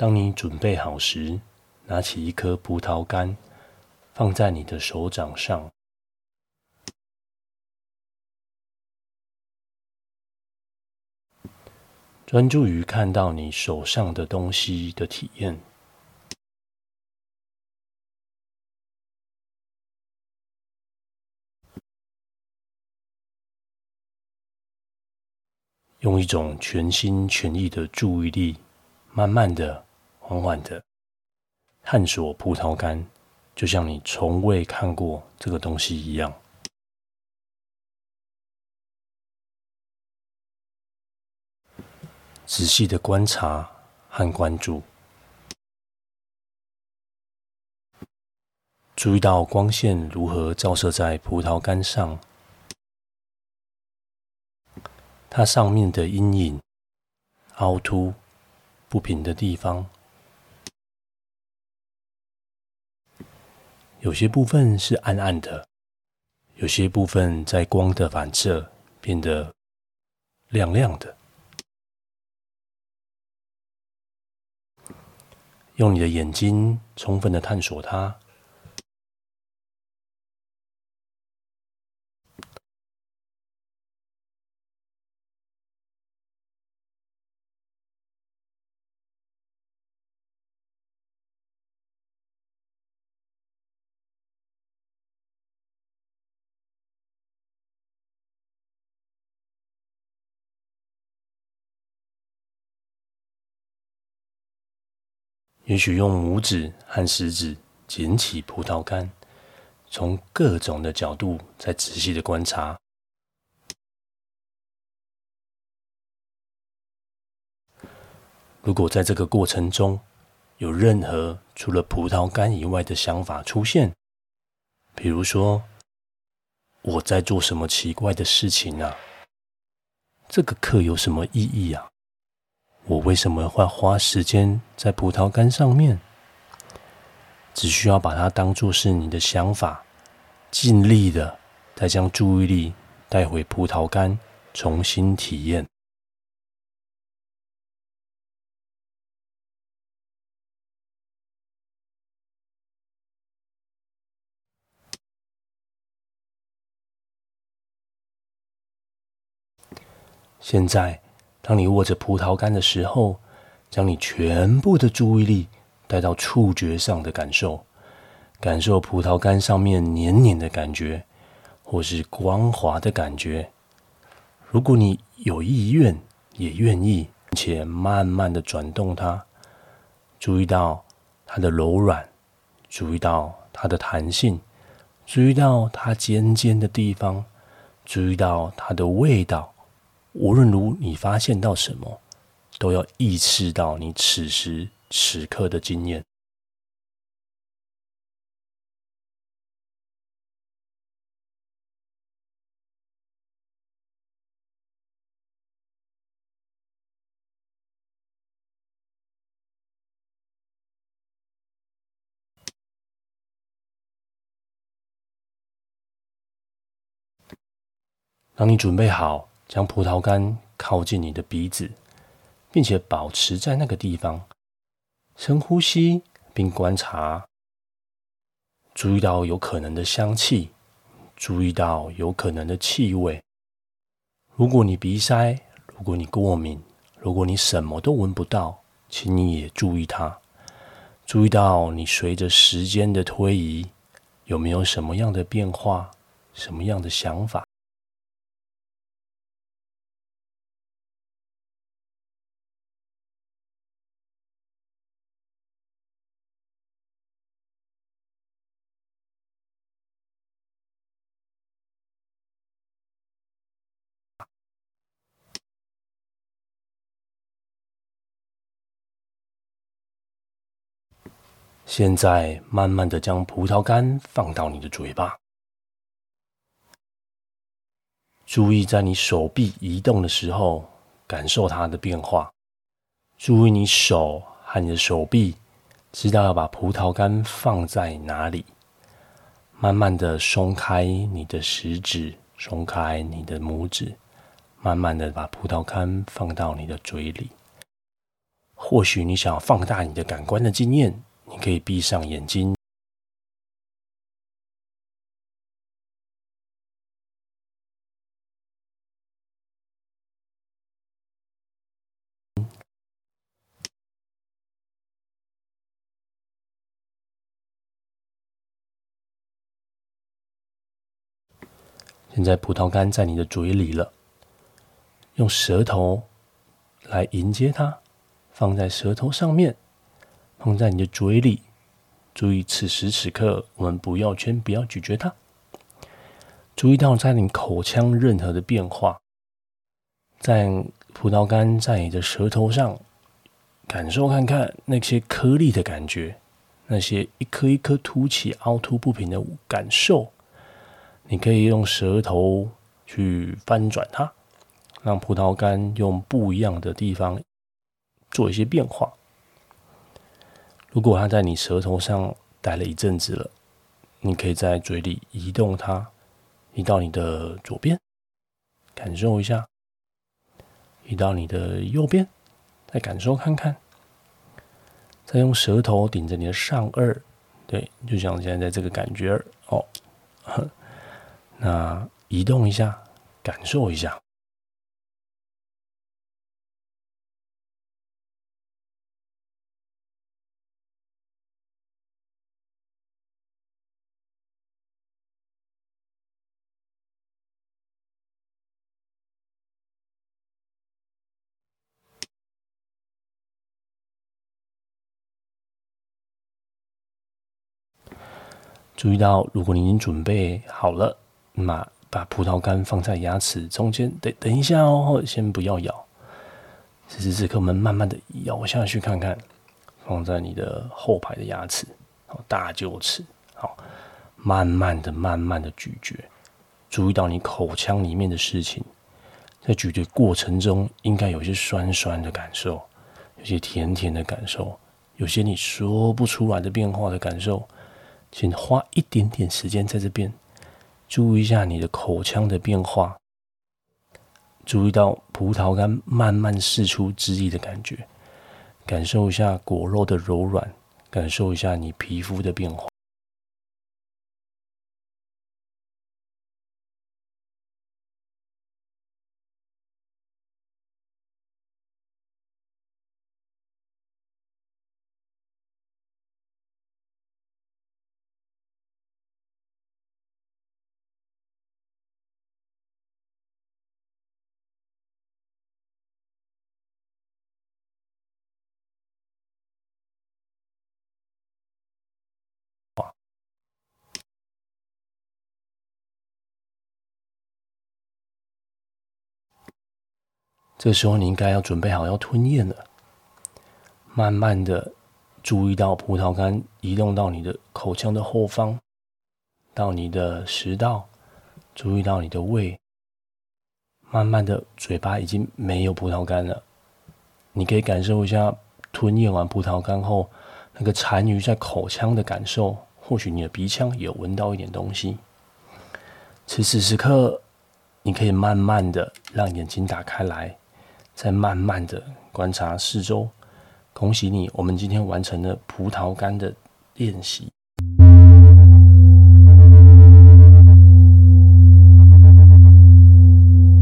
当你准备好时，拿起一颗葡萄干，放在你的手掌上，专注于看到你手上的东西的体验。用一种全心全意的注意力，慢慢的、缓缓的探索葡萄干，就像你从未看过这个东西一样。仔细的观察和关注，注意到光线如何照射在葡萄干上。它上面的阴影、凹凸、不平的地方，有些部分是暗暗的，有些部分在光的反射变得亮亮的。用你的眼睛充分的探索它。也许用拇指和食指捡起葡萄干，从各种的角度再仔细的观察。如果在这个过程中有任何除了葡萄干以外的想法出现，比如说我在做什么奇怪的事情啊？这个课有什么意义啊？我为什么会花时间在葡萄干上面？只需要把它当作是你的想法，尽力的再将注意力带回葡萄干，重新体验。现在。当你握着葡萄干的时候，将你全部的注意力带到触觉上的感受，感受葡萄干上面黏黏的感觉，或是光滑的感觉。如果你有意愿，也愿意，且慢慢的转动它，注意到它的柔软，注意到它的弹性，注意到它尖尖的地方，注意到它的味道。无论如你发现到什么，都要意识到你此时此刻的经验。当你准备好。将葡萄干靠近你的鼻子，并且保持在那个地方，深呼吸，并观察，注意到有可能的香气，注意到有可能的气味。如果你鼻塞，如果你过敏，如果你什么都闻不到，请你也注意它。注意到你随着时间的推移，有没有什么样的变化，什么样的想法。现在，慢慢的将葡萄干放到你的嘴巴，注意在你手臂移动的时候，感受它的变化。注意你手和你的手臂，知道要把葡萄干放在哪里。慢慢的松开你的食指，松开你的拇指，慢慢的把葡萄干放到你的嘴里。或许你想要放大你的感官的经验，你可以闭上眼睛。现在葡萄干在你的嘴里了，用舌头来迎接它，放在舌头上面，放在你的嘴里。注意，此时此刻我们不要圈，不要咀嚼它。注意到在你口腔任何的变化，在葡萄干在你的舌头上，感受看看那些颗粒的感觉，那些一颗一颗凸起、凹凸不平的感受。你可以用舌头去翻转它，让葡萄干用不一样的地方做一些变化。如果它在你舌头上待了一阵子了，你可以在嘴里移动它，移到你的左边，感受一下；移到你的右边，再感受看看。再用舌头顶着你的上颚，对，就像现在在这个感觉哦。那移动一下，感受一下。注意到，如果你已经准备好了。那把葡萄干放在牙齿中间，等等一下哦，先不要咬。此时此刻，我们慢慢的咬下去看看，放在你的后排的牙齿，好，大臼齿，好，慢慢的、慢慢的咀嚼，注意到你口腔里面的事情，在咀嚼过程中，应该有些酸酸的感受，有些甜甜的感受，有些你说不出来的变化的感受，请花一点点时间在这边。注意一下你的口腔的变化，注意到葡萄干慢慢释出汁液的感觉，感受一下果肉的柔软，感受一下你皮肤的变化。这时候你应该要准备好要吞咽了。慢慢的注意到葡萄干移动到你的口腔的后方，到你的食道，注意到你的胃。慢慢的，嘴巴已经没有葡萄干了。你可以感受一下吞咽完葡萄干后那个残余在口腔的感受。或许你的鼻腔也有闻到一点东西。此时此刻，你可以慢慢的让眼睛打开来。再慢慢的观察四周，恭喜你，我们今天完成了葡萄干的练习。